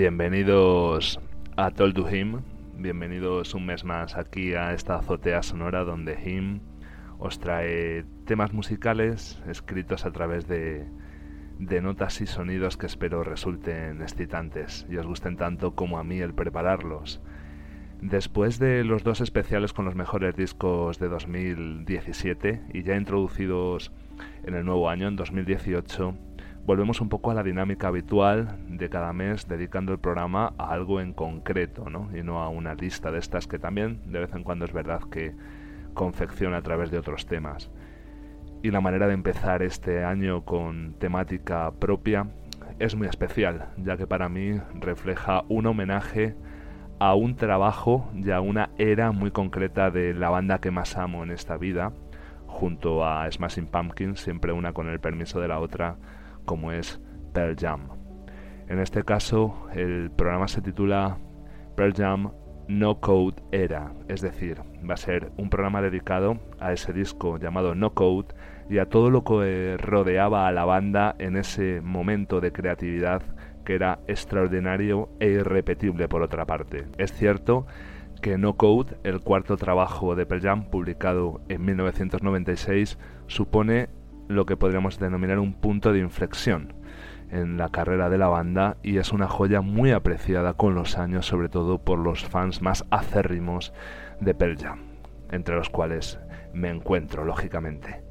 Bienvenidos a Told to Him, bienvenidos un mes más aquí a esta azotea sonora donde Him os trae temas musicales escritos a través de, de notas y sonidos que espero resulten excitantes y os gusten tanto como a mí el prepararlos. Después de los dos especiales con los mejores discos de 2017 y ya introducidos en el nuevo año, en 2018, volvemos un poco a la dinámica habitual de cada mes dedicando el programa a algo en concreto, ¿no? Y no a una lista de estas que también de vez en cuando es verdad que confecciona a través de otros temas. Y la manera de empezar este año con temática propia es muy especial, ya que para mí refleja un homenaje a un trabajo y a una era muy concreta de la banda que más amo en esta vida, junto a Smashing Pumpkins, siempre una con el permiso de la otra, como es Pearl Jam. En este caso, el programa se titula Pearl Jam No Code Era, es decir, va a ser un programa dedicado a ese disco llamado No Code y a todo lo que rodeaba a la banda en ese momento de creatividad que era extraordinario e irrepetible por otra parte. Es cierto que No Code, el cuarto trabajo de Pearl Jam publicado en 1996, supone lo que podríamos denominar un punto de inflexión en la carrera de la banda y es una joya muy apreciada con los años, sobre todo por los fans más acérrimos de Pearl Jam, entre los cuales me encuentro, lógicamente.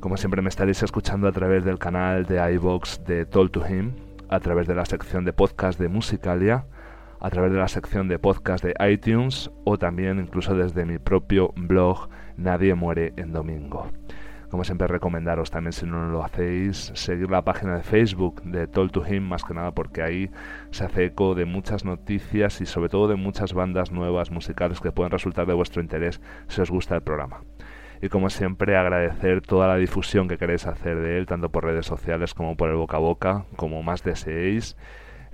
Como siempre me estaréis escuchando a través del canal de iVox de Told to Him, a través de la sección de podcast de Musicalia, a través de la sección de podcast de iTunes o también incluso desde mi propio blog Nadie muere en domingo. Como siempre recomendaros también si no lo hacéis, seguir la página de Facebook de Told to Him, más que nada porque ahí se hace eco de muchas noticias y sobre todo de muchas bandas nuevas musicales que pueden resultar de vuestro interés si os gusta el programa. Y como siempre agradecer toda la difusión que queréis hacer de él, tanto por redes sociales como por el boca a boca, como más deseéis.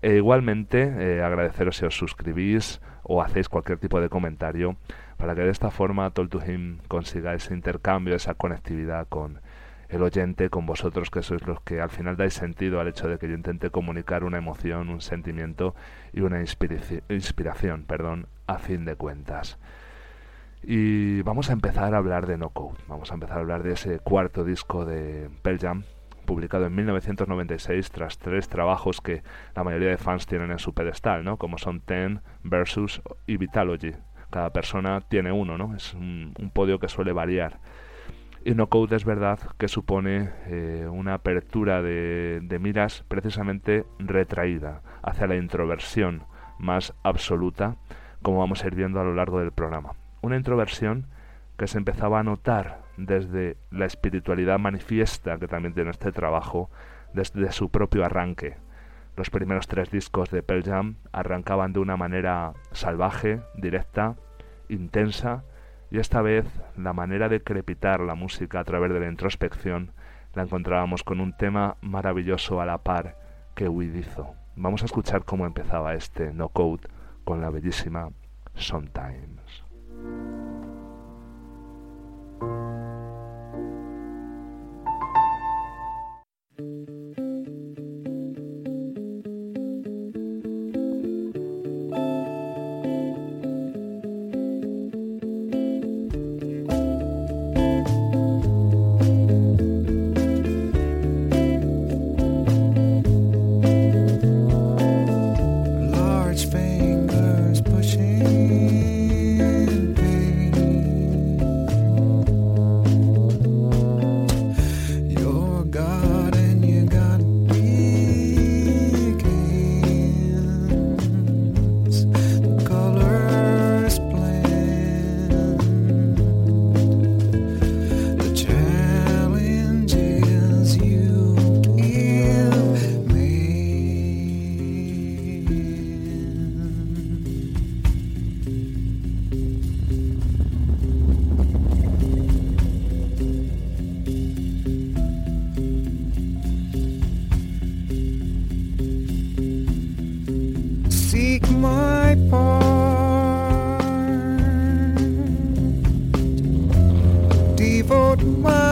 E igualmente eh, agradeceros si os suscribís o hacéis cualquier tipo de comentario para que de esta forma Talk to Him consiga ese intercambio, esa conectividad con el oyente, con vosotros que sois los que al final dais sentido al hecho de que yo intente comunicar una emoción, un sentimiento y una inspiración, perdón, a fin de cuentas. Y vamos a empezar a hablar de No Code, vamos a empezar a hablar de ese cuarto disco de Pearl Jam, publicado en 1996 tras tres trabajos que la mayoría de fans tienen en su pedestal, ¿no? como son Ten, Versus y Vitalogy. Cada persona tiene uno, ¿no? es un, podio que suele variar. Y No Code es verdad que supone eh, una apertura de, de miras precisamente retraída hacia la introversión más absoluta, como vamos a ir viendo a lo largo del programa una introversión que se empezaba a notar desde la espiritualidad manifiesta que también tiene este trabajo, desde su propio arranque. Los primeros tres discos de Pearl Jam arrancaban de una manera salvaje, directa, intensa, y esta vez la manera de crepitar la música a través de la introspección la encontrábamos con un tema maravilloso a la par que Huidizo. Vamos a escuchar cómo empezaba este No Code con la bellísima Sometimes. seek my part, devote my